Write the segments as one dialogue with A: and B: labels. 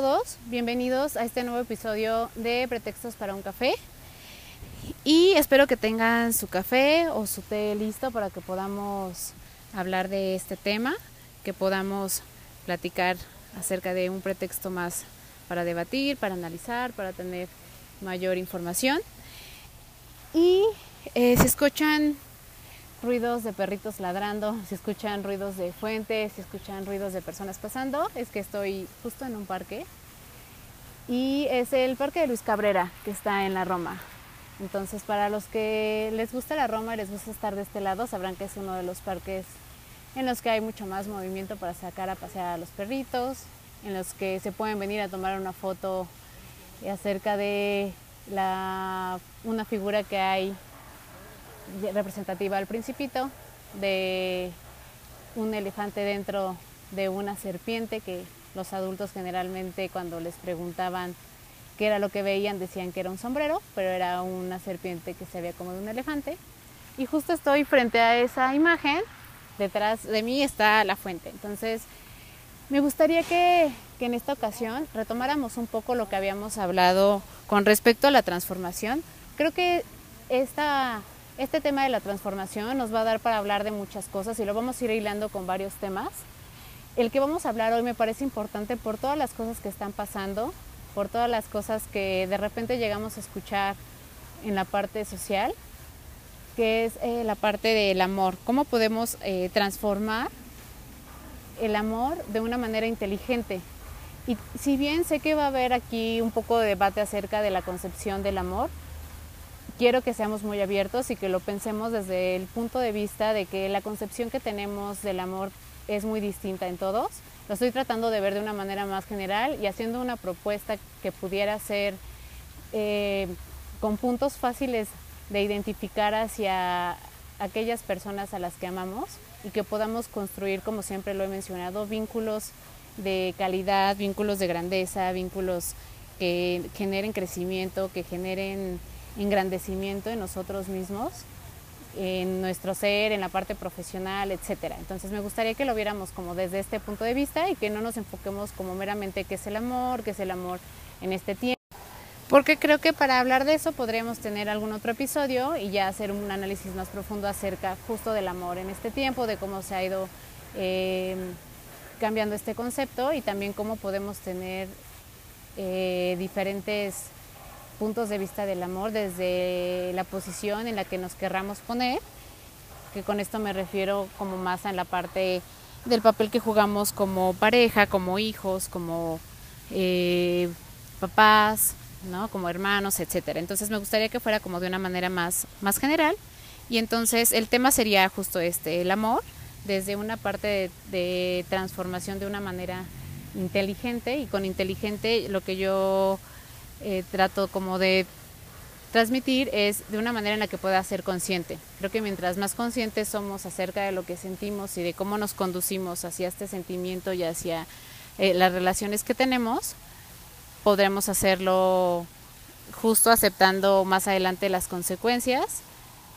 A: Todos, bienvenidos a este nuevo episodio de Pretextos para un café. Y espero que tengan su café o su té listo para que podamos hablar de este tema, que podamos platicar acerca de un pretexto más para debatir, para analizar, para tener mayor información. Y eh, se escuchan ruidos de perritos ladrando, se escuchan ruidos de fuentes, se escuchan ruidos de personas pasando, es que estoy justo en un parque y es el Parque de Luis Cabrera que está en la Roma. Entonces para los que les gusta la Roma y les gusta estar de este lado, sabrán que es uno de los parques en los que hay mucho más movimiento para sacar a pasear a los perritos, en los que se pueden venir a tomar una foto acerca de la, una figura que hay representativa al principito de un elefante dentro de una serpiente que los adultos generalmente cuando les preguntaban qué era lo que veían decían que era un sombrero, pero era una serpiente que se veía como de un elefante. Y justo estoy frente a esa imagen, detrás de mí está la fuente. Entonces, me gustaría que, que en esta ocasión retomáramos un poco lo que habíamos hablado con respecto a la transformación. Creo que esta este tema de la transformación nos va a dar para hablar de muchas cosas y lo vamos a ir hilando con varios temas. El que vamos a hablar hoy me parece importante por todas las cosas que están pasando, por todas las cosas que de repente llegamos a escuchar en la parte social, que es eh, la parte del amor. ¿Cómo podemos eh, transformar el amor de una manera inteligente? Y si bien sé que va a haber aquí un poco de debate acerca de la concepción del amor, quiero que seamos muy abiertos y que lo pensemos desde el punto de vista de que la concepción que tenemos del amor es muy distinta en todos. Lo estoy tratando de ver de una manera más general y haciendo una propuesta que pudiera ser eh, con puntos fáciles de identificar hacia aquellas personas a las que amamos y que podamos construir, como siempre lo he mencionado, vínculos de calidad, vínculos de grandeza, vínculos que generen crecimiento, que generen engrandecimiento en nosotros mismos, en nuestro ser, en la parte profesional, etcétera. Entonces me gustaría que lo viéramos como desde este punto de vista y que no nos enfoquemos como meramente qué es el amor, qué es el amor en este tiempo. Porque creo que para hablar de eso podríamos tener algún otro episodio y ya hacer un análisis más profundo acerca justo del amor en este tiempo, de cómo se ha ido eh, cambiando este concepto y también cómo podemos tener eh, diferentes puntos de vista del amor desde la posición en la que nos querramos poner, que con esto me refiero como más en la parte del papel que jugamos como pareja, como hijos, como eh, papás, ¿no? como hermanos, etcétera. Entonces me gustaría que fuera como de una manera más, más general. Y entonces el tema sería justo este, el amor, desde una parte de transformación de una manera inteligente y con inteligente lo que yo eh, trato como de transmitir es de una manera en la que pueda ser consciente. Creo que mientras más conscientes somos acerca de lo que sentimos y de cómo nos conducimos hacia este sentimiento y hacia eh, las relaciones que tenemos, podremos hacerlo justo aceptando más adelante las consecuencias,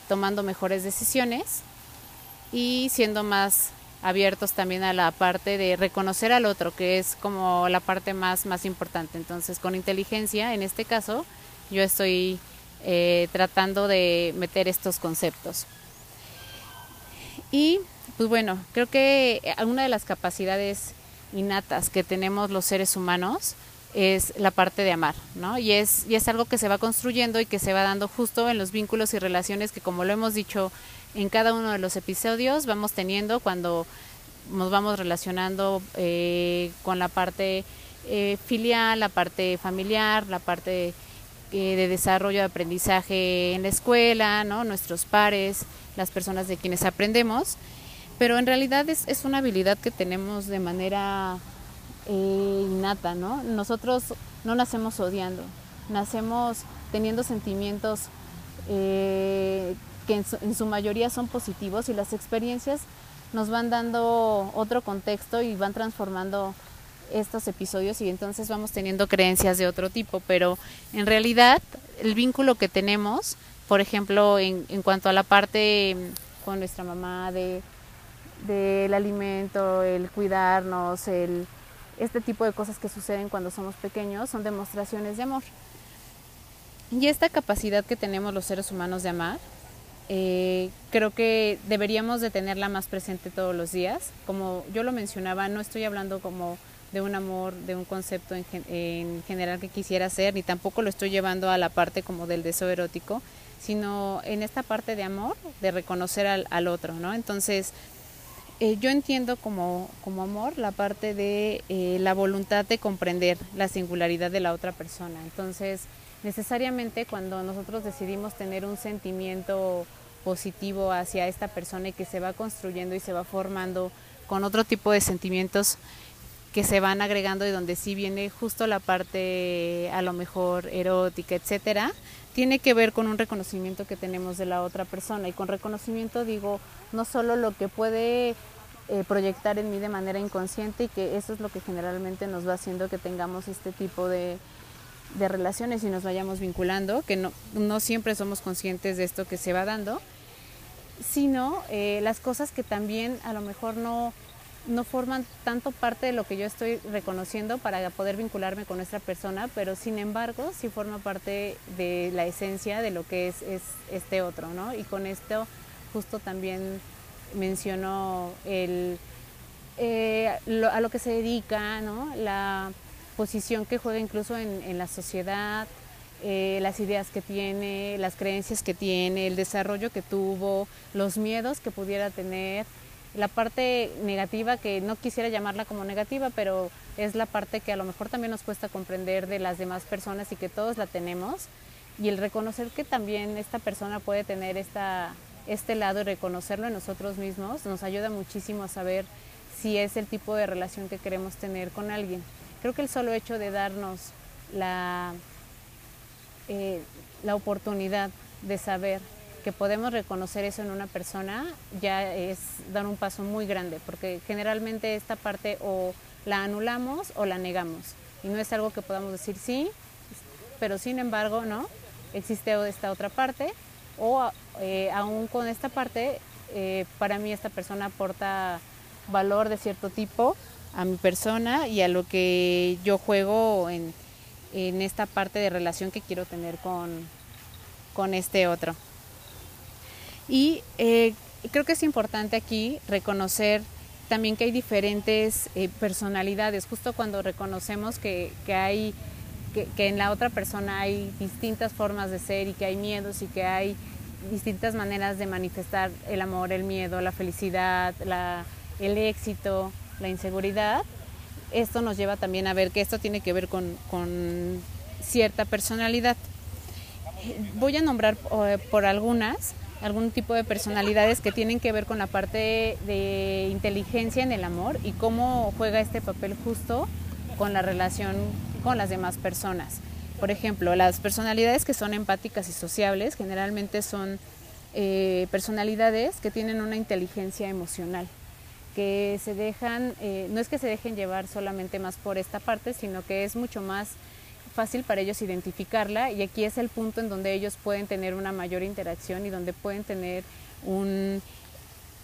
A: tomando mejores decisiones y siendo más abiertos también a la parte de reconocer al otro, que es como la parte más, más importante. Entonces, con inteligencia, en este caso, yo estoy eh, tratando de meter estos conceptos. Y, pues bueno, creo que una de las capacidades innatas que tenemos los seres humanos es la parte de amar, ¿no? Y es, y es algo que se va construyendo y que se va dando justo en los vínculos y relaciones que, como lo hemos dicho en cada uno de los episodios vamos teniendo cuando nos vamos relacionando eh, con la parte eh, filial, la parte familiar, la parte eh, de desarrollo de aprendizaje en la escuela, ¿no? nuestros pares, las personas de quienes aprendemos, pero en realidad es, es una habilidad que tenemos de manera innata, ¿no? Nosotros no nacemos odiando, nacemos teniendo sentimientos que en su, en su mayoría son positivos y las experiencias nos van dando otro contexto y van transformando estos episodios y entonces vamos teniendo creencias de otro tipo, pero en realidad el vínculo que tenemos, por ejemplo, en, en cuanto a la parte con nuestra mamá de del alimento, el cuidarnos, el este tipo de cosas que suceden cuando somos pequeños son demostraciones de amor. Y esta capacidad que tenemos los seres humanos de amar, eh, creo que deberíamos de tenerla más presente todos los días. Como yo lo mencionaba, no estoy hablando como de un amor, de un concepto en, en general que quisiera hacer, ni tampoco lo estoy llevando a la parte como del deseo erótico, sino en esta parte de amor, de reconocer al, al otro, ¿no? Entonces, eh, yo entiendo como, como, amor la parte de eh, la voluntad de comprender la singularidad de la otra persona. Entonces, necesariamente cuando nosotros decidimos tener un sentimiento positivo hacia esta persona y que se va construyendo y se va formando con otro tipo de sentimientos que se van agregando y donde sí viene justo la parte a lo mejor erótica, etcétera, tiene que ver con un reconocimiento que tenemos de la otra persona. Y con reconocimiento digo no solo lo que puede eh, proyectar en mí de manera inconsciente y que eso es lo que generalmente nos va haciendo que tengamos este tipo de, de relaciones y nos vayamos vinculando, que no, no siempre somos conscientes de esto que se va dando, sino eh, las cosas que también a lo mejor no no forman tanto parte de lo que yo estoy reconociendo para poder vincularme con nuestra persona, pero sin embargo sí forma parte de la esencia de lo que es, este otro, ¿no? Y con esto justo también menciono el, eh, a lo que se dedica, ¿no? La posición que juega incluso en, la sociedad, eh, las ideas que tiene, las creencias que tiene, el desarrollo que tuvo, los miedos que pudiera tener, la parte negativa, que no quisiera llamarla como negativa, pero es la parte que a lo mejor también nos cuesta comprender de las demás personas y que todos la tenemos. Y el reconocer que también esta persona puede tener esta, este lado y reconocerlo en nosotros mismos nos ayuda muchísimo a saber si es el tipo de relación que queremos tener con alguien. Creo que el solo hecho de darnos la, eh, la oportunidad de saber que podemos reconocer eso en una persona ya es dar un paso muy grande, porque generalmente esta parte o la anulamos o la negamos. Y no es algo que podamos decir sí, pero sin embargo, ¿no? Existe esta otra parte, o eh, aún con esta parte, eh, para mí esta persona aporta valor de cierto tipo a mi persona y a lo que yo juego en, en esta parte de relación que quiero tener con, con este otro. Y eh, creo que es importante aquí reconocer también que hay diferentes eh, personalidades, justo cuando reconocemos que, que hay que, que, en la otra persona hay distintas formas de ser y que hay miedos y que hay distintas maneras de manifestar el amor, el miedo, la felicidad, la, el éxito, la inseguridad, esto nos lleva también a ver que esto tiene que ver con, con cierta personalidad. Voy a nombrar eh, por algunas, algún tipo de personalidades que tienen que ver con la parte de inteligencia en el amor y cómo juega este papel justo con la relación con las demás personas. Por ejemplo, las personalidades que son empáticas y sociables generalmente son eh, personalidades que tienen una inteligencia emocional, que se dejan, eh, no es que se dejen llevar solamente más por esta parte, sino que es mucho más fácil para ellos identificarla y aquí es el punto en donde ellos pueden tener una mayor interacción y donde pueden tener un,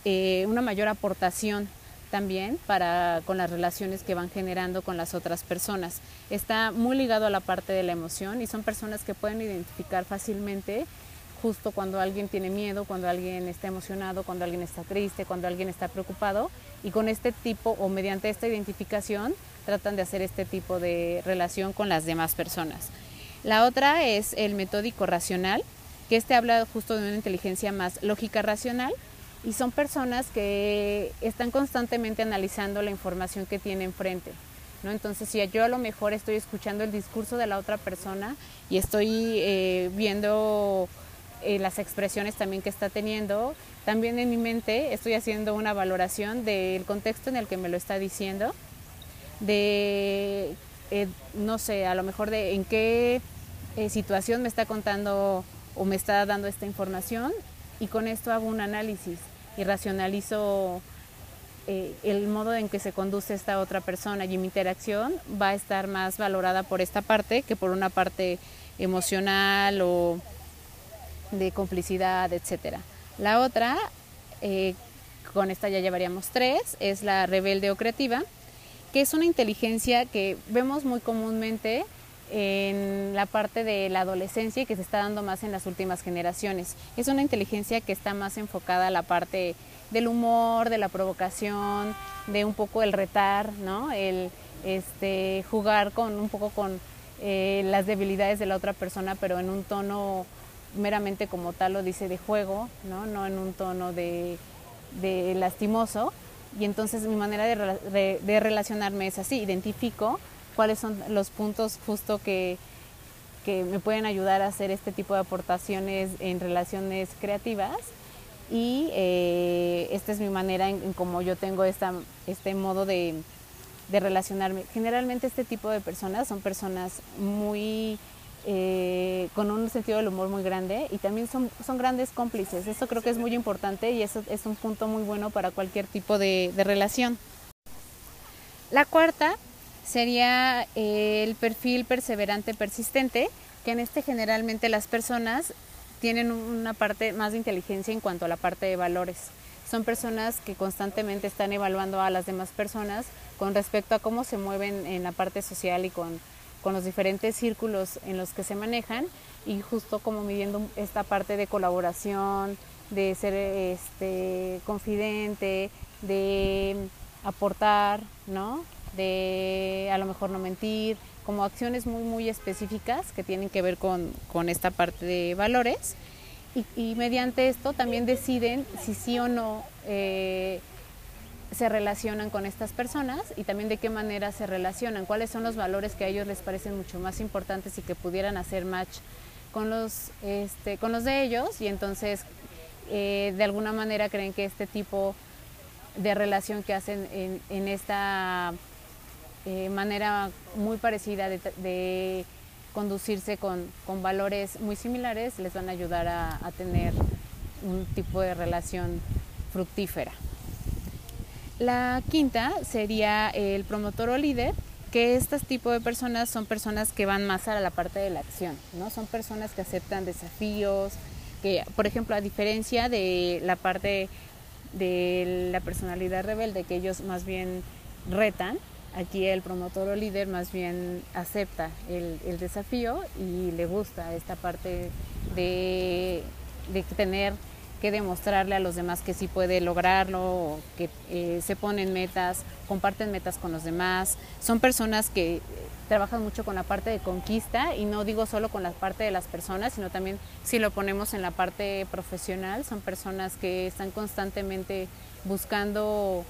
A: eh, una mayor aportación también para con las relaciones que van generando con las otras personas. Está muy ligado a la parte de la emoción y son personas que pueden identificar fácilmente justo cuando alguien tiene miedo, cuando alguien está emocionado, cuando alguien está triste, cuando alguien está preocupado y con este tipo o mediante esta identificación tratan de hacer este tipo de relación con las demás personas. La otra es el metódico racional, que este habla justo de una inteligencia más lógica racional y son personas que están constantemente analizando la información que tienen enfrente. ¿no? Entonces, si yo a lo mejor estoy escuchando el discurso de la otra persona y estoy eh, viendo eh, las expresiones también que está teniendo, también en mi mente estoy haciendo una valoración del contexto en el que me lo está diciendo de, eh, no sé, a lo mejor de en qué eh, situación me está contando o me está dando esta información y con esto hago un análisis y racionalizo eh, el modo en que se conduce esta otra persona y mi interacción va a estar más valorada por esta parte que por una parte emocional o de complicidad, etcétera. La otra, eh, con esta ya llevaríamos tres, es la rebelde o creativa, que es una inteligencia que vemos muy comúnmente en la parte de la adolescencia y que se está dando más en las últimas generaciones. Es una inteligencia que está más enfocada a la parte del humor, de la provocación, de un poco el retar, ¿no? El este, jugar con un poco con eh, las debilidades de la otra persona, pero en un tono meramente como tal lo dice de juego, no, no en un tono de, lastimoso. Y entonces mi manera de, de relacionarme es así, identifico cuáles son los puntos justo que, que me pueden ayudar a hacer este tipo de aportaciones en relaciones creativas y eh, esta es mi manera en, en cómo yo tengo esta, este modo de, de, relacionarme. Generalmente este tipo de personas son personas muy eh, con un sentido del humor muy grande y también son, son grandes cómplices. Eso creo que es muy importante y eso es un punto muy bueno para cualquier tipo de, de relación. La cuarta sería el perfil perseverante persistente, que en este generalmente las personas tienen una parte más de inteligencia en cuanto a la parte de valores. Son personas que constantemente están evaluando a las demás personas con respecto a cómo se mueven en la parte social y con, con los diferentes círculos en los que se manejan y justo como midiendo esta parte de colaboración, de ser este, confidente, de aportar, ¿no? de a lo mejor no mentir, como acciones muy, muy específicas que tienen que ver con, con esta parte de valores. Y, mediante esto también deciden si sí o no eh, se relacionan con estas personas y también de qué manera se relacionan, cuáles son los valores que a ellos les parecen mucho más importantes y que pudieran hacer match con los, este, con los de ellos y entonces eh, de alguna manera creen que este tipo de relación que hacen en, en esta eh, manera muy parecida de, de conducirse con, con, valores muy similares les van a ayudar a, a, tener un tipo de relación fructífera. La quinta sería el promotor o líder, que este tipo de personas son personas que van más a la parte de la acción, ¿no? Son personas que aceptan desafíos, que, por ejemplo, a diferencia de la parte de la personalidad rebelde, que ellos más bien retan, Aquí el promotor o líder más bien acepta el, desafío y le gusta esta parte de, de, tener que demostrarle a los demás que sí puede lograrlo, que eh, se ponen metas, comparten metas con los demás. Son personas que trabajan mucho con la parte de conquista y no digo solo con la parte de las personas, sino también si lo ponemos en la parte profesional, son personas que están constantemente buscando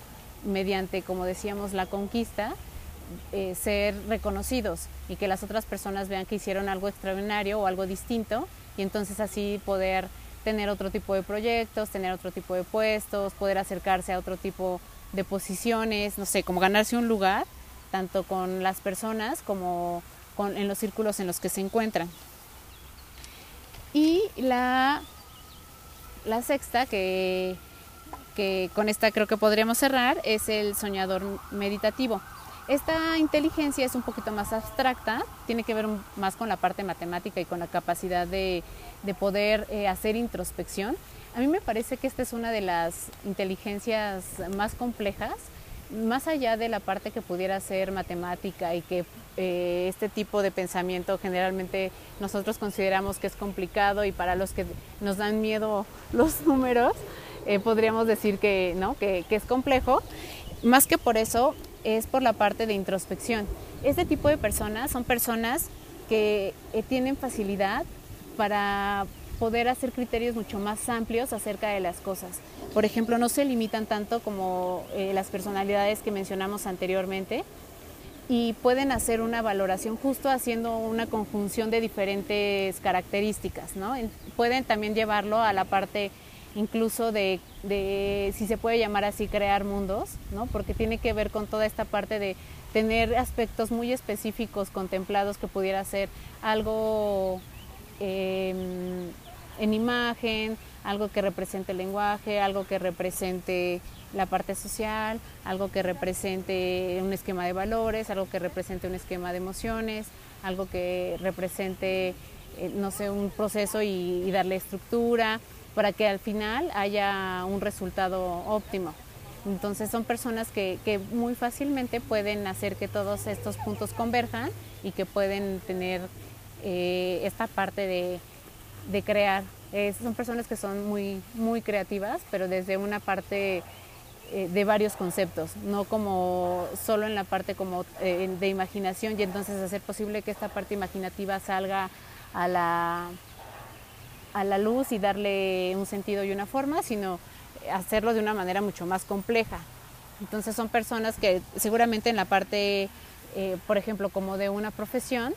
A: mediante, como decíamos, la conquista, eh, ser reconocidos y que las otras personas vean que hicieron algo extraordinario o algo distinto y entonces así poder tener otro tipo de proyectos, tener otro tipo de puestos, poder acercarse a otro tipo de posiciones, no sé, como ganarse un lugar, tanto con las personas como con, en los círculos en los que se encuentran. Y la, la sexta, que que con esta creo que podríamos cerrar, es el soñador meditativo. Esta inteligencia es un poquito más abstracta, tiene que ver más con la parte matemática y con la capacidad de, de poder eh, hacer introspección. A mí me parece que esta es una de las inteligencias más complejas, más allá de la parte que pudiera ser matemática y que eh, este tipo de pensamiento generalmente nosotros consideramos que es complicado y para los que nos dan miedo los números, eh, podríamos decir que, ¿no? Que, que es complejo. Más que por eso, es por la parte de introspección. Este tipo de personas son personas que eh, tienen facilidad para poder hacer criterios mucho más amplios acerca de las cosas. Por ejemplo, no se limitan tanto como eh, las personalidades que mencionamos anteriormente y pueden hacer una valoración justo haciendo una conjunción de diferentes características. ¿no? Pueden también llevarlo a la parte incluso de de, si se puede llamar así, crear mundos, ¿no? Porque tiene que ver con toda esta parte de tener aspectos muy específicos contemplados que pudiera ser algo em, en imagen, algo que represente el lenguaje, algo que represente la parte social, algo que represente un esquema de valores, algo que represente un esquema de emociones, algo que represente, eh, no sé, un proceso y, darle estructura para que al final haya un resultado óptimo. Entonces son personas que, muy fácilmente pueden hacer que todos estos puntos converjan y que pueden tener eh, esta parte de, de crear. son personas que son muy, muy creativas, pero desde una parte eh, de varios conceptos, no como solo en la parte como eh, de imaginación y entonces hacer posible que esta parte imaginativa salga a la, a la luz y darle un sentido y una forma, sino hacerlo de una manera mucho más compleja. Entonces son personas que seguramente en la parte, eh, por ejemplo, como de una profesión,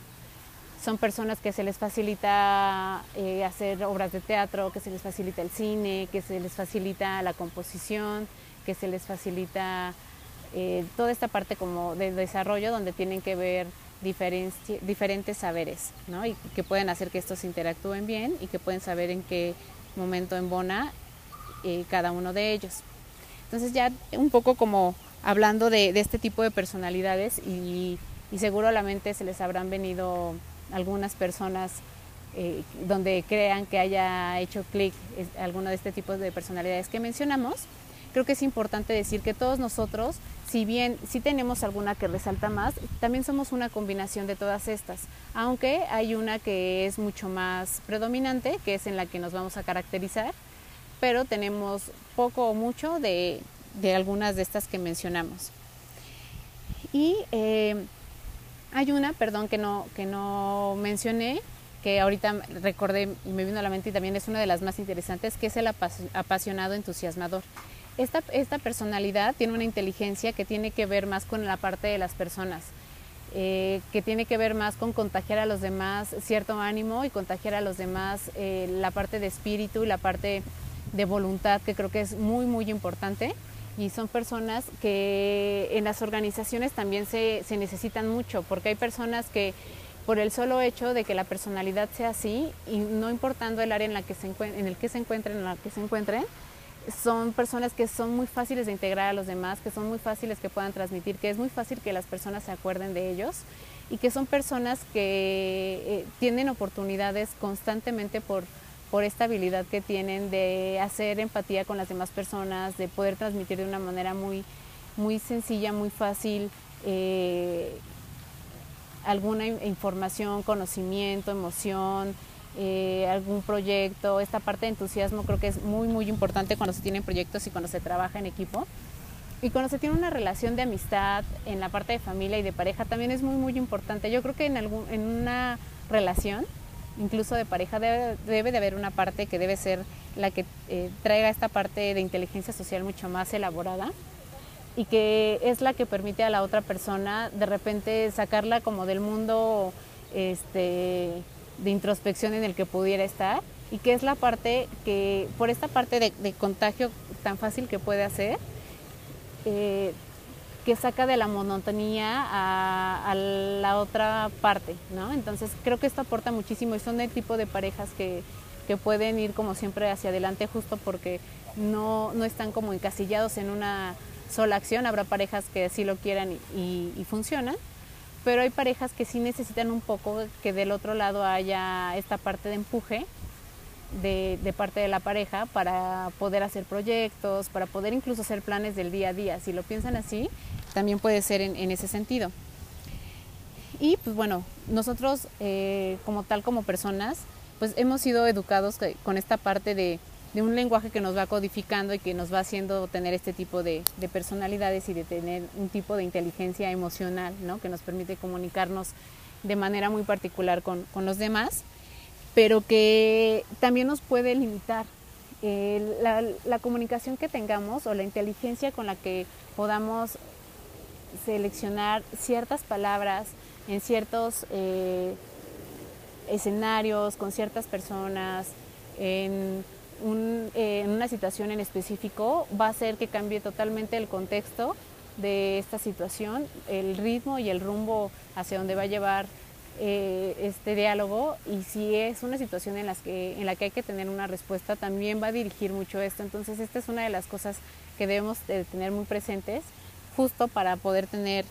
A: son personas que se les facilita hacer obras de teatro, que se les facilita el cine, que se les facilita la composición, que se les facilita eh, toda esta parte como de desarrollo donde tienen que ver diferentes saberes, ¿no? Y que pueden hacer que estos interactúen bien y que pueden saber en qué momento embona eh, cada uno de ellos. Entonces ya un poco como hablando de, este tipo de personalidades y, seguro a la mente se les habrán venido algunas personas eh, donde crean que haya hecho clic alguno de este tipo de personalidades que mencionamos creo que es importante decir que todos nosotros, si bien sí tenemos alguna que resalta más, también somos una combinación de todas estas, aunque hay una que es mucho más predominante, que es en la que nos vamos a caracterizar, pero tenemos poco o mucho de, algunas de estas que mencionamos. Y eh, hay una, perdón, que no, que no mencioné, que ahorita recordé y me vino a la mente y también es una de las más interesantes, que es el apasionado entusiasmador esta, esta personalidad tiene una inteligencia que tiene que ver más con la parte de las personas. Eh, que tiene que ver más con contagiar a los demás cierto ánimo y contagiar a los demás eh, la parte de espíritu y la parte de voluntad que creo que es muy muy importante y son personas que en las organizaciones también se, se necesitan mucho porque hay personas que por el solo hecho de que la personalidad sea así y no importando el área en la que se en el que se encuentren en la que se encuentren son personas que son muy fáciles de integrar a los demás, que son muy fáciles que puedan transmitir, que es muy fácil que las personas se acuerden de ellos y que son personas que eh, tienen oportunidades constantemente por, por esta habilidad que tienen de hacer empatía con las demás personas, de poder transmitir de una manera muy, muy sencilla, muy fácil eh, alguna información, conocimiento, emoción, eh, algún proyecto, esta parte de entusiasmo creo que es muy, muy importante cuando se tienen proyectos y cuando se trabaja en equipo. Y cuando se tiene una relación de amistad en la parte de familia y de pareja también es muy, muy importante. Yo creo que en, algún, en una relación, incluso de pareja, debe, debe de haber una parte que debe ser la que eh, traiga esta parte de inteligencia social mucho más elaborada y que es la que permite a la otra persona de repente sacarla como del mundo este, de introspección en el que pudiera estar y que es la parte que, por esta parte de, contagio tan fácil que puede hacer, eh, que saca de la monotonía a, la otra parte, ¿no? Entonces creo que esto aporta muchísimo y son el tipo de parejas que, pueden ir como siempre hacia adelante justo porque no, no, están como encasillados en una sola acción, habrá parejas que así lo quieran y, y funcionan, pero hay parejas que sí necesitan un poco que del otro lado haya esta parte de empuje de, parte de la pareja para poder hacer proyectos, para poder incluso hacer planes del día a día. Si lo piensan así, también puede ser en, ese sentido. Y pues bueno, nosotros eh, como tal, como personas, pues hemos sido educados con esta parte de de un lenguaje que nos va codificando y que nos va haciendo tener este tipo de, personalidades y de tener un tipo de inteligencia emocional, ¿no? que nos permite comunicarnos de manera muy particular con, los demás, pero que también nos puede limitar. la, comunicación que tengamos o la inteligencia con la que podamos seleccionar ciertas palabras en ciertos eh, escenarios, con ciertas personas, en eh, en una situación en específico va a hacer que cambie totalmente el contexto de esta situación, el ritmo y el rumbo hacia donde va a llevar eh, este diálogo y si es una situación en, las que, en la que hay que tener una respuesta, también va a dirigir mucho esto. Entonces esta es una de las cosas que debemos de tener muy presentes justo para poder tener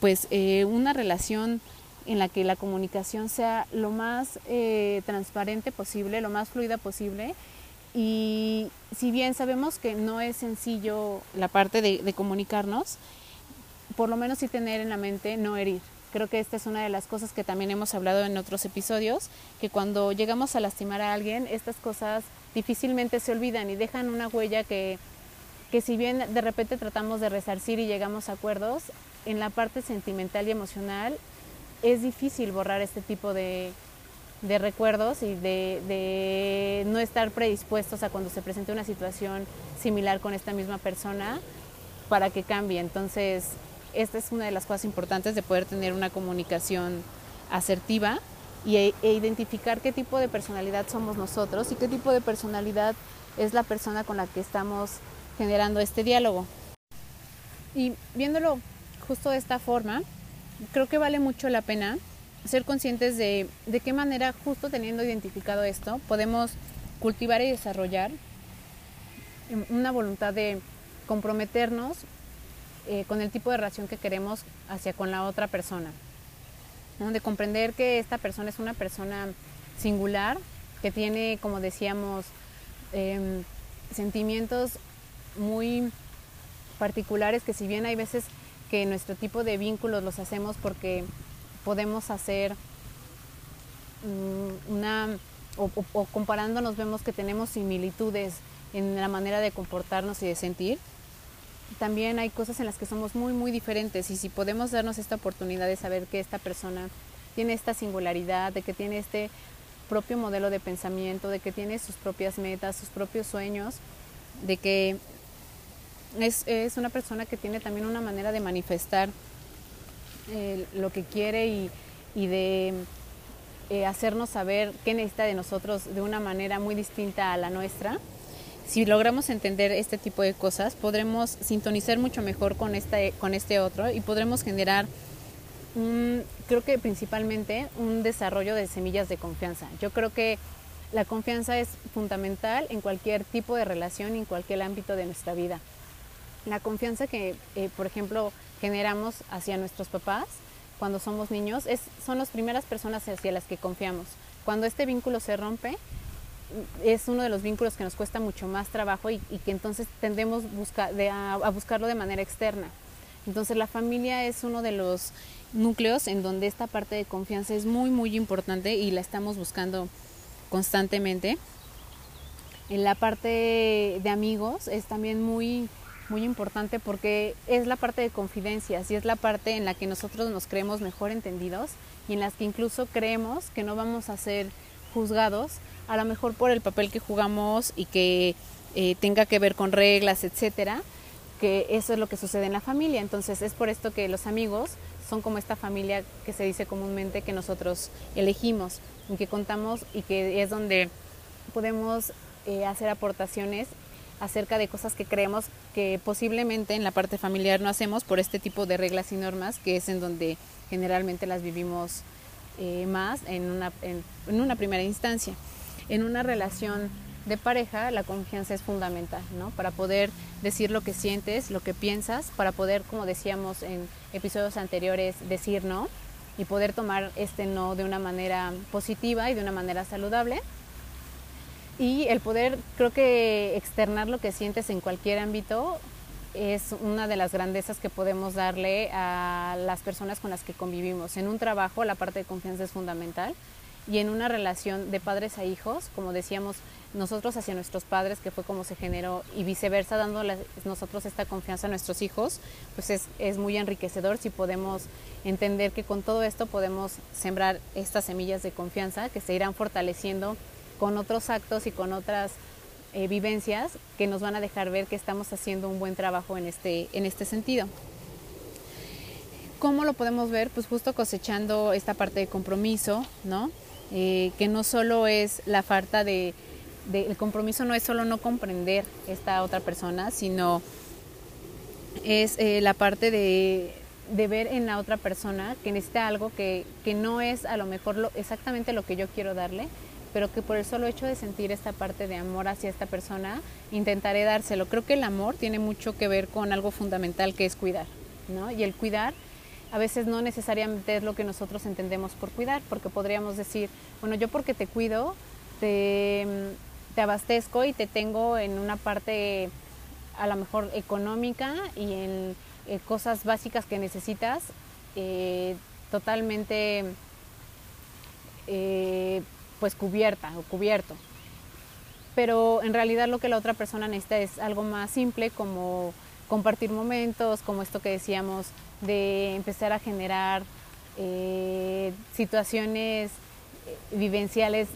A: pues eh, una relación en la que la comunicación sea lo más eh, transparente posible, lo más fluida posible. Y si bien sabemos que no es sencillo la parte de, comunicarnos, por lo menos sí tener en la mente no herir. Creo que esta es una de las cosas que también hemos hablado en otros episodios, que cuando llegamos a lastimar a alguien, estas cosas difícilmente se olvidan y dejan una huella que, que si bien de repente tratamos de resarcir y llegamos a acuerdos, en la parte sentimental y emocional es difícil borrar este tipo de, recuerdos y de, no estar predispuestos a cuando se presente una situación similar con esta misma persona para que cambie. Entonces, esta es una de las cosas importantes de poder tener una comunicación asertiva y, e, e identificar qué tipo de personalidad somos nosotros y qué tipo de personalidad es la persona con la que estamos generando este diálogo. Y viéndolo justo de esta forma, creo que vale mucho la pena ser conscientes de, de qué manera, justo teniendo identificado esto, podemos cultivar y desarrollar una voluntad de comprometernos eh, con el tipo de relación que queremos hacia con la otra persona. De comprender que esta persona es una persona singular, que tiene, como decíamos, em, sentimientos muy particulares que si bien hay veces que nuestro tipo de vínculos los hacemos porque podemos hacer mm, una, o, comparándonos vemos que tenemos similitudes en la manera de comportarnos y de sentir, también hay cosas en las que somos muy, muy diferentes. Y si podemos darnos esta oportunidad de saber que esta persona tiene esta singularidad, de que tiene este propio modelo de pensamiento, de que tiene sus propias metas, sus propios sueños, de que es, es una persona que tiene también una manera de manifestar eh, lo que quiere y, de eh, hacernos saber qué necesita de nosotros de una manera muy distinta a la nuestra. Si logramos entender este tipo de cosas, podremos sintonizar mucho mejor con este, con este otro y podremos generar, creo que principalmente, un desarrollo de semillas de confianza. Yo creo que la confianza es fundamental en cualquier tipo de relación en cualquier ámbito de nuestra vida la confianza que, eh, por ejemplo, generamos hacia nuestros papás cuando somos niños es, son las primeras personas hacia las que confiamos. Cuando este vínculo se rompe, es uno de los vínculos que nos cuesta mucho más trabajo y, que entonces tendemos a, buscarlo de manera externa. Entonces la familia es uno de los núcleos en donde esta parte de confianza es muy muy importante y la estamos buscando constantemente. En la parte de amigos es también muy muy importante porque es la parte de confidencias y es la parte en la que nosotros nos creemos mejor entendidos y en las que incluso creemos que no vamos a ser juzgados, a lo mejor por el papel que jugamos y que eh, tenga que ver con reglas, etcétera, que eso es lo que sucede en la familia. Entonces es por esto que los amigos son como esta familia que se dice comúnmente que nosotros elegimos y que contamos y que es donde podemos eh, hacer aportaciones acerca de cosas que creemos que posiblemente en la parte familiar no hacemos por este tipo de reglas y normas, que es en donde generalmente las vivimos eh, más en una, en, una primera instancia. En una relación de pareja la confianza es fundamental, ¿no? Para poder decir lo que sientes, lo que piensas, para poder, como decíamos en episodios anteriores, decir no y poder tomar este no de una manera positiva y de una manera saludable y el poder, creo que externar lo que sientes en cualquier ámbito es una de las grandezas que podemos darle a las personas con las que convivimos. En un trabajo la parte de confianza es fundamental y en una relación de padres a hijos, como decíamos, nosotros hacia nuestros padres, que fue como se generó, y viceversa, dándoles nosotros esta confianza a nuestros hijos, pues es, es muy enriquecedor si podemos entender que con todo esto podemos sembrar estas semillas de confianza que se irán fortaleciendo con otros actos y con otras eh, vivencias que nos van a dejar ver que estamos haciendo un buen trabajo en este, en este sentido. ¿Cómo lo podemos ver? Pues justo cosechando esta parte de compromiso, ¿no? Eh, que no solo es la falta de el compromiso no es solo no comprender esta otra persona, sino es eh, la parte de, ver en la otra persona que necesita algo que, que no es a lo mejor exactamente lo que yo quiero darle, pero que por el solo hecho de sentir esta parte de amor hacia esta persona, intentaré dárselo. Creo que el amor tiene mucho que ver con algo fundamental que es cuidar, ¿no? Y el cuidar a veces no necesariamente es lo que nosotros entendemos por cuidar, porque podríamos decir, bueno, yo porque te cuido, te, te abastezco y te tengo en una parte a lo mejor económica y en eh, cosas básicas que necesitas eh, totalmente eh, pues cubierta o cubierto. Pero en realidad lo que la otra persona necesita es algo más simple como compartir momentos, como esto que decíamos, de empezar a generar situaciones vivenciales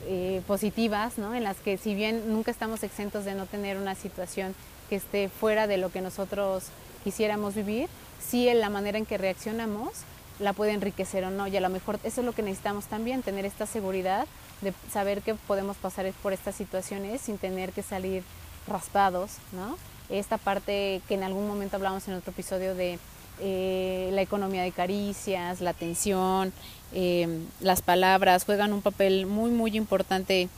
A: positivas, ¿no? en las que si bien nunca estamos exentos de no tener una situación que esté fuera de lo que nosotros quisiéramos vivir, si en la manera en que reaccionamos la puede enriquecer o no. Y a lo mejor eso es lo que necesitamos también, tener esta seguridad de saber que podemos pasar por estas situaciones sin tener que salir raspados, ¿no? Esta parte que en algún momento hablamos en otro episodio de eh, la economía de caricias, la atención, eh, las palabras juegan un papel muy, muy importante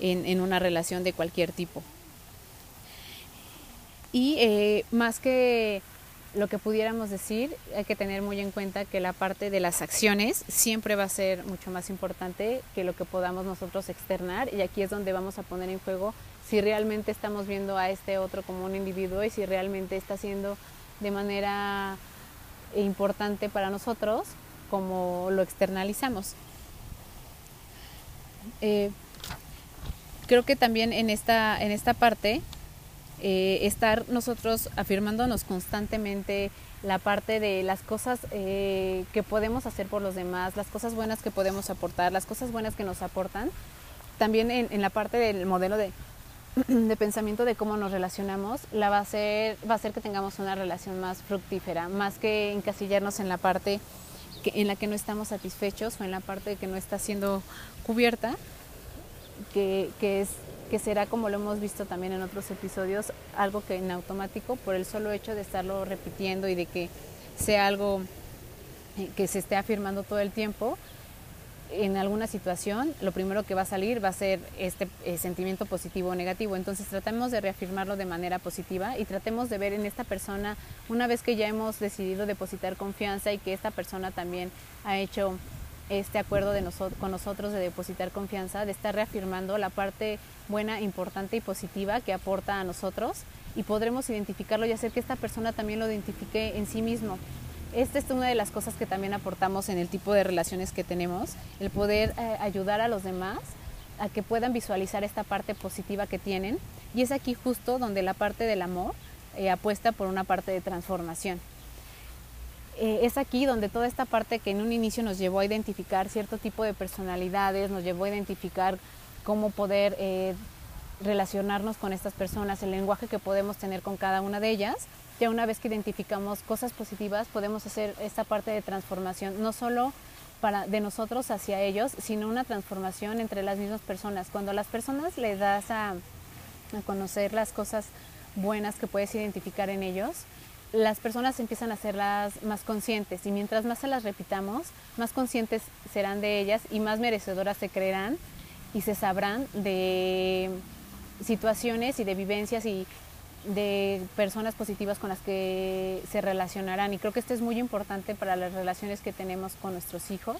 A: en una relación de cualquier tipo. Y eh, más que lo que pudiéramos decir, hay que tener muy en cuenta que la parte de las acciones siempre va a ser mucho más importante que lo que podamos nosotros externar y aquí es donde vamos a poner en juego si realmente estamos viendo a este otro como un individuo y si realmente está siendo de manera importante para nosotros como lo externalizamos. Eh, creo que también en esta, en esta parte eh, estar nosotros afirmándonos constantemente la parte de las cosas eh, que podemos hacer por los demás, las cosas buenas que podemos aportar, las cosas buenas que nos aportan. También en, la parte del modelo de, de, pensamiento de cómo nos relacionamos, la va a, hacer, va a hacer que tengamos una relación más fructífera, más que encasillarnos en la parte que, en la que no estamos satisfechos o en la parte que no está siendo cubierta, que, que es que será como lo hemos visto también en otros episodios, algo que en automático, por el solo hecho de estarlo repitiendo y de que sea algo eh, que se esté afirmando todo el tiempo, en alguna situación, lo primero que va a salir va a ser este eh, sentimiento positivo o negativo. Entonces tratemos de reafirmarlo de manera positiva y tratemos de ver en esta persona, una vez que ya hemos decidido depositar confianza y que esta persona también ha hecho este acuerdo de con nosotros de depositar confianza, de estar reafirmando la parte buena, importante y positiva que aporta a nosotros y podremos identificarlo y hacer que esta persona también lo identifique en sí mismo. Esta es una de las cosas que también aportamos en el tipo de relaciones que tenemos, el poder eh, ayudar a los demás a que puedan visualizar esta parte positiva que tienen y es aquí justo donde la parte del amor eh, apuesta por una parte de transformación. Eh, es aquí donde toda esta parte que en un inicio nos llevó a identificar cierto tipo de personalidades, nos llevó a identificar cómo poder eh, relacionarnos con estas personas, el lenguaje que podemos tener con cada una de ellas. Ya una vez que identificamos cosas positivas, podemos hacer esta parte de transformación, no solo para, de nosotros hacia ellos, sino una transformación entre las mismas personas. Cuando a las personas les das a conocer las cosas buenas que puedes identificar en ellos, las personas empiezan a hacerlas más conscientes y mientras más se las repitamos, más conscientes serán de ellas y más merecedoras se creerán y se sabrán de situaciones y de vivencias y de personas positivas con las que se relacionarán. Y creo que esto es muy importante para las relaciones que tenemos con nuestros hijos,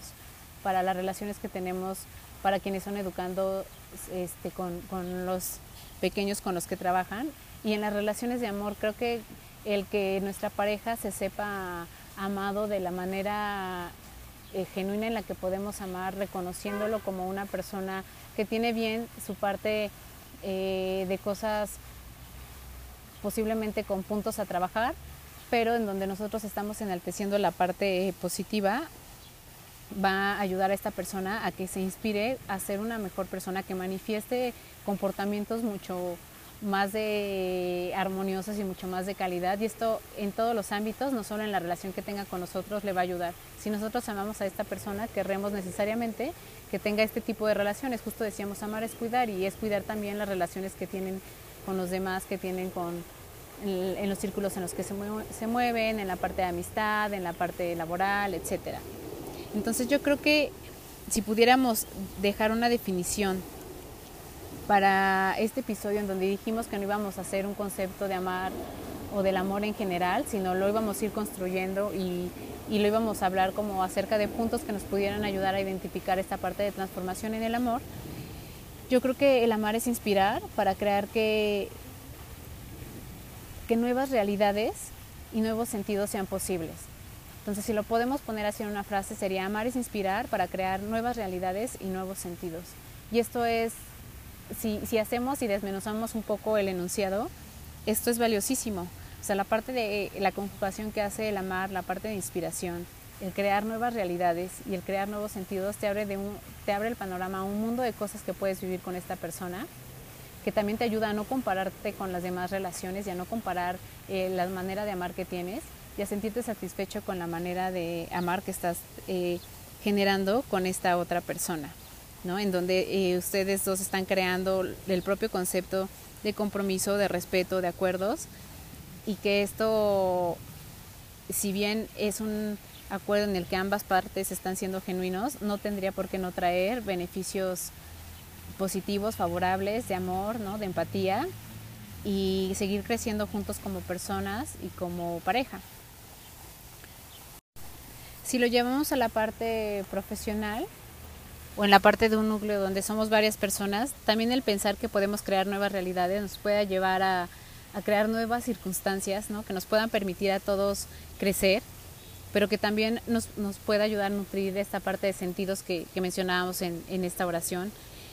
A: para las relaciones que tenemos para quienes son educando este, con, con los pequeños con los que trabajan. Y en las relaciones de amor creo que el que nuestra pareja se sepa amado de la manera eh, genuina en la que podemos amar, reconociéndolo como una persona que tiene bien su parte eh, de cosas posiblemente con puntos a trabajar, pero en donde nosotros estamos enalteciendo la parte positiva, va a ayudar a esta persona a que se inspire a ser una mejor persona, que manifieste comportamientos mucho más de armoniosas y mucho más de calidad y esto en todos los ámbitos, no solo en la relación que tenga con nosotros le va a ayudar. Si nosotros amamos a esta persona, querremos necesariamente que tenga este tipo de relaciones. Justo decíamos, amar es cuidar y es cuidar también las relaciones que tienen con los demás, que tienen con en, los círculos en los que se, se mueven, en la parte de amistad, en la parte laboral, etcétera. Entonces yo creo que si pudiéramos dejar una definición para este episodio en donde dijimos que no íbamos a hacer un concepto de amar o del amor en general, sino lo íbamos a ir construyendo y, y, lo íbamos a hablar como acerca de puntos que nos pudieran ayudar a identificar esta parte de transformación en el amor. Yo creo que el amar es inspirar para crear que, que nuevas realidades y nuevos sentidos sean posibles. Entonces, si lo podemos poner así en una frase, sería amar es inspirar para crear nuevas realidades y nuevos sentidos. Y esto es si, hacemos y desmenuzamos un poco el enunciado, esto es valiosísimo. O sea, la parte de la conjugación que hace el amar, la parte de inspiración, el crear nuevas realidades y el crear nuevos sentidos te abre, de un, te abre el panorama a un mundo de cosas que puedes vivir con esta persona, que también te ayuda a no compararte con las demás relaciones y a no comparar eh, la manera de amar que tienes y a sentirte satisfecho con la manera de amar que estás eh, generando con esta otra persona en donde eh, ustedes dos están creando el propio concepto de compromiso, de respeto, de acuerdos, y que esto, si bien es un acuerdo en el que ambas partes están siendo genuinos, no tendría por qué no traer beneficios positivos, favorables, de amor, ¿no? de empatía, y seguir creciendo juntos como personas y como pareja. Si lo llevamos a la parte profesional, o en la parte de un núcleo donde somos varias personas, también el pensar que podemos crear nuevas realidades nos puede llevar a, crear nuevas circunstancias ¿no? que nos puedan permitir a todos crecer, pero que también nos, nos pueda ayudar a nutrir esta parte de sentidos que, mencionábamos en, esta oración.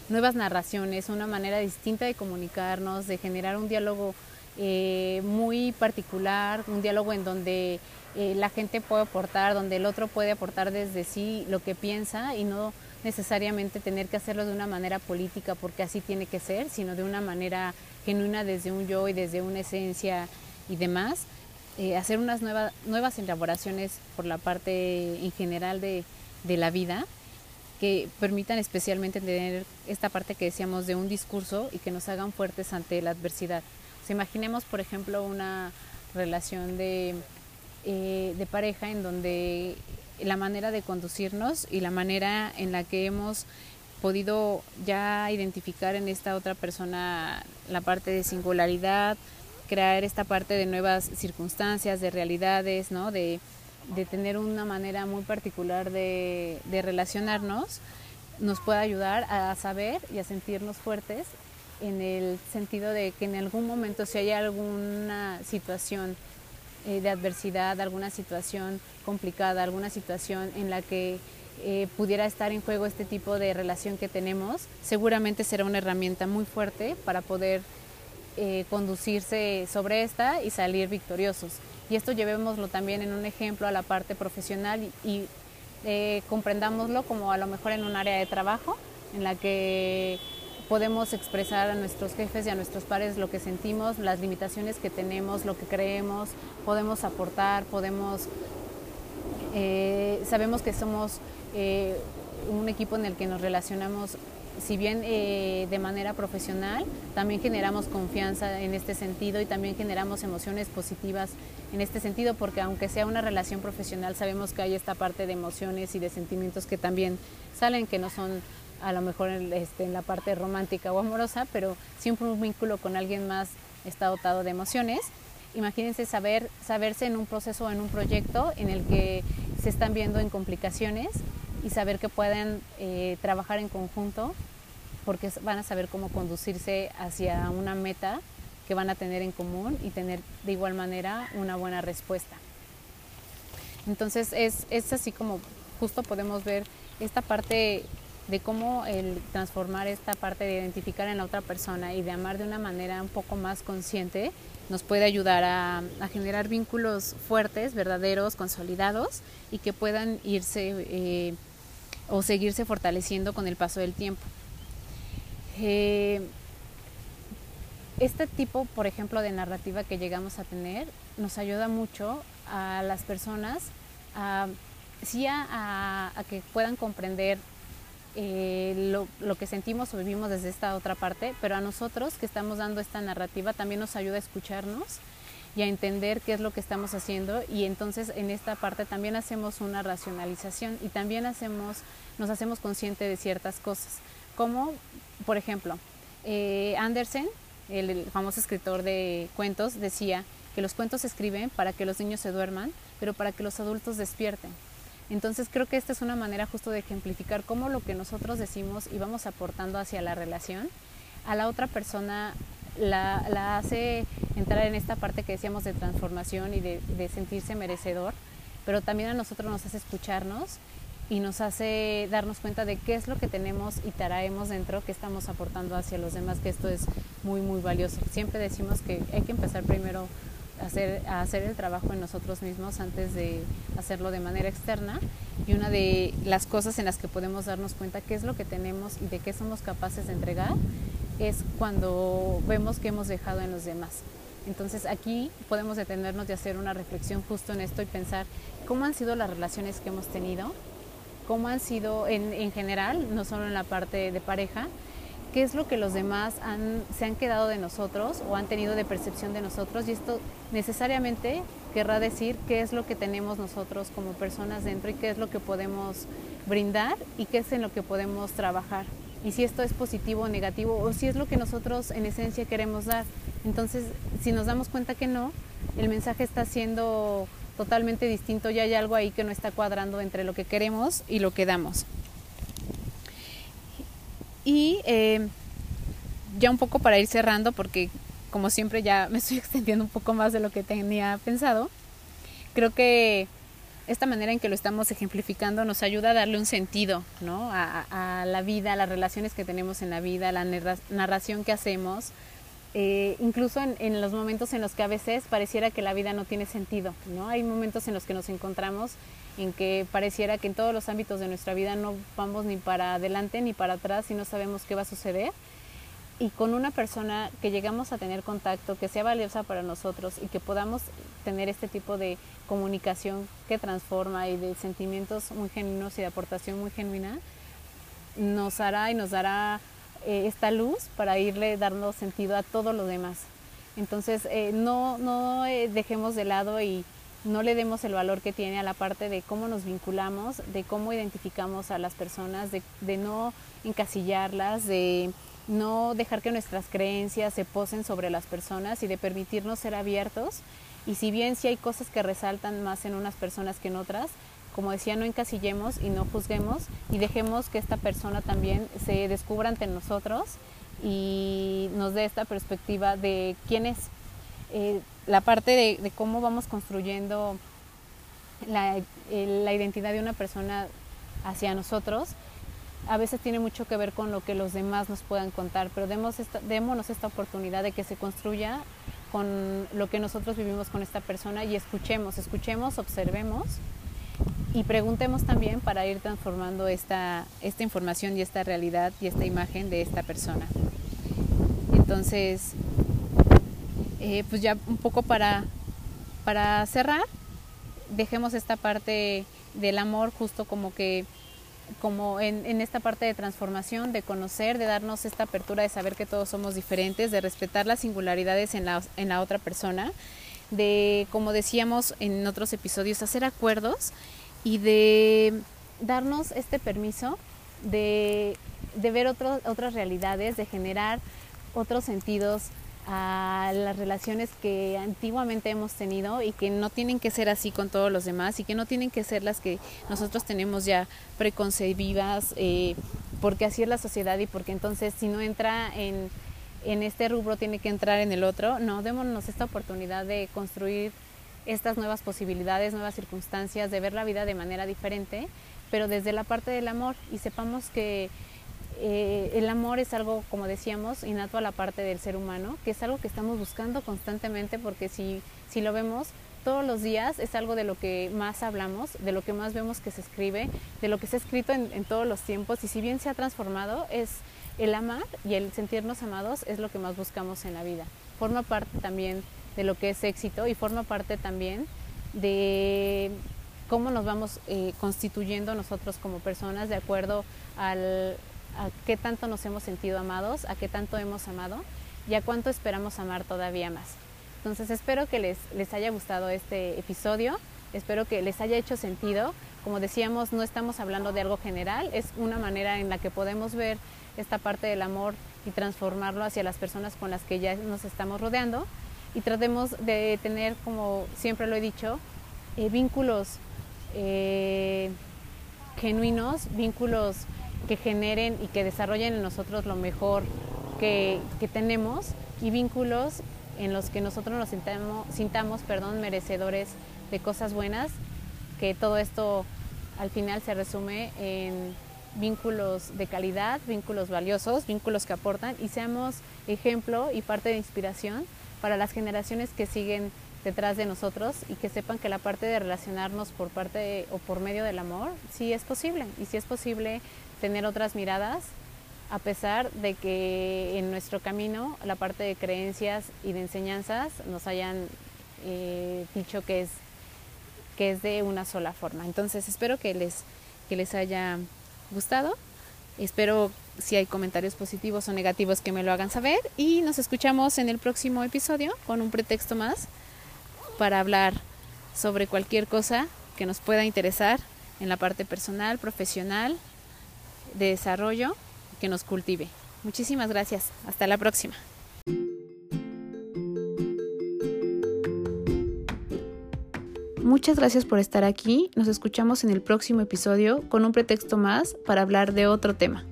A: Nuevas narraciones, una manera distinta de comunicarnos, de generar un diálogo eh, muy particular, un diálogo en donde eh, la gente puede aportar, donde el otro puede aportar desde sí lo que piensa y no necesariamente tener que hacerlo de una manera política porque así tiene que ser, sino de una manera genuina desde un yo y desde una esencia y demás. Eh, hacer unas nuevas elaboraciones por la parte en general de, de la vida que permitan especialmente tener esta parte que decíamos de un discurso y que nos hagan fuertes ante la adversidad. Imaginemos, por ejemplo, una relación de, eh, de pareja en donde la manera de conducirnos y la manera en la que hemos podido ya identificar en esta otra persona la parte de singularidad, crear esta parte de nuevas circunstancias, de realidades, ¿no? de, tener una manera muy particular de, de relacionarnos, nos puede ayudar a saber y a sentirnos fuertes en el sentido de que en algún momento si hay alguna situación eh, de adversidad, alguna situación complicada, alguna situación en la que eh, pudiera estar en juego este tipo de relación que tenemos, seguramente será una herramienta muy fuerte para poder eh, conducirse sobre esta y salir victoriosos. Y esto llevémoslo también en un ejemplo a la parte profesional y, y comprendámoslo como a lo mejor en un área de trabajo en la que podemos expresar a nuestros jefes y a nuestros pares lo que sentimos, las limitaciones que tenemos, lo que creemos, podemos aportar, podemos, eh, sabemos que somos eh, un equipo en el que nos relacionamos, si bien eh, de manera profesional, también generamos confianza en este sentido y también generamos emociones positivas en este sentido, porque aunque sea una relación profesional, sabemos que hay esta parte de emociones y de sentimientos que también salen, que no son a lo mejor este, en la parte romántica o amorosa, pero siempre un vínculo con alguien más está dotado de emociones. Imagínense saber, saberse en un proceso o en un proyecto en el que se están viendo en complicaciones y saber que pueden eh, trabajar en conjunto porque van a saber cómo conducirse hacia una meta que van a tener en común y tener de igual manera una buena respuesta. Entonces es, es así como justo podemos ver esta parte de cómo el transformar esta parte de identificar en la otra persona y de amar de una manera un poco más consciente nos puede ayudar a, generar vínculos fuertes, verdaderos, consolidados y que puedan irse eh, o seguirse fortaleciendo con el paso del tiempo. Eh, este tipo, por ejemplo, de narrativa que llegamos a tener nos ayuda mucho a las personas a, que puedan comprender eh, lo, que sentimos o vivimos desde esta otra parte, pero a nosotros que estamos dando esta narrativa también nos ayuda a escucharnos y a entender qué es lo que estamos haciendo y entonces en esta parte también hacemos una racionalización y también hacemos, nos hacemos consciente de ciertas cosas, como por ejemplo, eh, Andersen, el, famoso escritor de cuentos, decía que los cuentos se escriben para que los niños se duerman, pero para que los adultos despierten. Entonces creo que esta es una manera justo de ejemplificar cómo lo que nosotros decimos y vamos aportando hacia la relación, a la otra persona la, hace entrar en esta parte que decíamos de transformación y de, sentirse merecedor, pero también a nosotros nos hace escucharnos y nos hace darnos cuenta de qué es lo que tenemos y traemos dentro que estamos aportando hacia los demás, que esto es muy, muy valioso. Siempre decimos que hay que empezar primero hacer, hacer el trabajo en nosotros mismos antes de hacerlo de manera externa y una de las cosas en las que podemos darnos cuenta qué es lo que tenemos y de qué somos capaces de entregar es cuando vemos que hemos dejado en los demás. Entonces aquí podemos detenernos de hacer una reflexión justo en esto y pensar cómo han sido las relaciones que hemos tenido cómo han sido en, en, general, no solo en la parte de pareja, qué es lo que los demás han, se han quedado de nosotros o han tenido de percepción de nosotros y esto necesariamente querrá decir qué es lo que tenemos nosotros como personas dentro y qué es lo que podemos brindar y qué es en lo que podemos trabajar y si esto es positivo o negativo o si es lo que nosotros en esencia queremos dar. Entonces, si nos damos cuenta que no, el mensaje está siendo totalmente distinto, ya hay algo ahí que no está cuadrando entre lo que queremos y lo que damos. Y eh, ya un poco para ir cerrando, porque como siempre ya me estoy extendiendo un poco más de lo que tenía pensado, creo que esta manera en que lo estamos ejemplificando nos ayuda a darle un sentido ¿no? a, la vida, a las relaciones que tenemos en la vida, a la narración que hacemos, eh, incluso en, los momentos en los que a veces pareciera que la vida no tiene sentido, ¿no? Hay momentos en los que nos encontramos en que pareciera que en todos los ámbitos de nuestra vida no vamos ni para adelante ni para atrás y no sabemos qué va a suceder. Y con una persona que llegamos a tener contacto, que sea valiosa para nosotros y que podamos tener este tipo de comunicación que transforma y de sentimientos muy genuinos y de aportación muy genuina, nos hará y nos dará eh, esta luz para irle dando sentido a todo lo demás. Entonces, eh, no, no eh, dejemos de lado y no le demos el valor que tiene a la parte de cómo nos vinculamos, de cómo identificamos a las personas, de, no encasillarlas, de no dejar que nuestras creencias se posen sobre las personas y de permitirnos ser abiertos. Y si bien sí hay cosas que resaltan más en unas personas que en otras, como decía, no encasillemos y no juzguemos y dejemos que esta persona también se descubra ante nosotros y nos dé esta perspectiva de quién es. Eh, la parte de, cómo vamos construyendo la, la, identidad de una persona hacia nosotros, a veces tiene mucho que ver con lo que los demás nos puedan contar, pero demos esta, démonos esta oportunidad de que se construya con lo que nosotros vivimos con esta persona y escuchemos, escuchemos, observemos y preguntemos también para ir transformando esta, esta información y esta realidad y esta imagen de esta persona. Entonces, eh, pues ya un poco para, para cerrar, dejemos esta parte del amor justo como que como en, esta parte de transformación, de conocer, de darnos esta apertura de saber que todos somos diferentes, de respetar las singularidades en la, en la otra persona, de, como decíamos en otros episodios, hacer acuerdos y de darnos este permiso de, ver otras realidades, de generar otros sentidos a las relaciones que antiguamente hemos tenido y que no tienen que ser así con todos los demás y que no tienen que ser las que nosotros tenemos ya preconcebidas eh, porque así es la sociedad y porque entonces si no entra en, en este rubro tiene que entrar en el otro. No, démonos esta oportunidad de construir estas nuevas posibilidades, nuevas circunstancias, de ver la vida de manera diferente, pero desde la parte del amor y sepamos que eh, el amor es algo, como decíamos, innato a la parte del ser humano, que es algo que estamos buscando constantemente porque si, si lo vemos todos los días es algo de lo que más hablamos, de lo que más vemos que se escribe, de lo que se ha escrito en, todos los tiempos y si bien se ha transformado, es el amar y el sentirnos amados es lo que más buscamos en la vida. Forma parte también de lo que es éxito y forma parte también de cómo nos vamos eh, constituyendo nosotros como personas de acuerdo al, a qué tanto nos hemos sentido amados, a qué tanto hemos amado y a cuánto esperamos amar todavía más. Entonces espero que les, les haya gustado este episodio, espero que les haya hecho sentido. Como decíamos, no estamos hablando de algo general, es una manera en la que podemos ver esta parte del amor y transformarlo hacia las personas con las que ya nos estamos rodeando y tratemos de tener, como siempre lo he dicho, eh, vínculos eh, genuinos, vínculos que generen y que desarrollen en nosotros lo mejor que, que tenemos y vínculos en los que nosotros nos sintamos, sintamos perdón, merecedores de cosas buenas, que todo esto al final se resume en vínculos de calidad, vínculos valiosos, vínculos que aportan y seamos ejemplo y parte de inspiración para las generaciones que siguen detrás de nosotros y que sepan que la parte de relacionarnos por parte o por medio del amor sí es posible y sí es posible tener otras miradas a pesar de que en nuestro camino la parte de creencias y de enseñanzas nos hayan eh, dicho que es, que es de una sola forma. Entonces espero que les, que les haya gustado. Espero si hay comentarios positivos o negativos que me lo hagan saber y nos escuchamos en el próximo episodio con un pretexto más para hablar sobre cualquier cosa que nos pueda interesar en la parte personal, profesional, de desarrollo que nos cultive. Muchísimas gracias. Hasta la próxima. Muchas gracias por estar aquí. Nos escuchamos en el próximo episodio con un pretexto más para hablar de otro tema.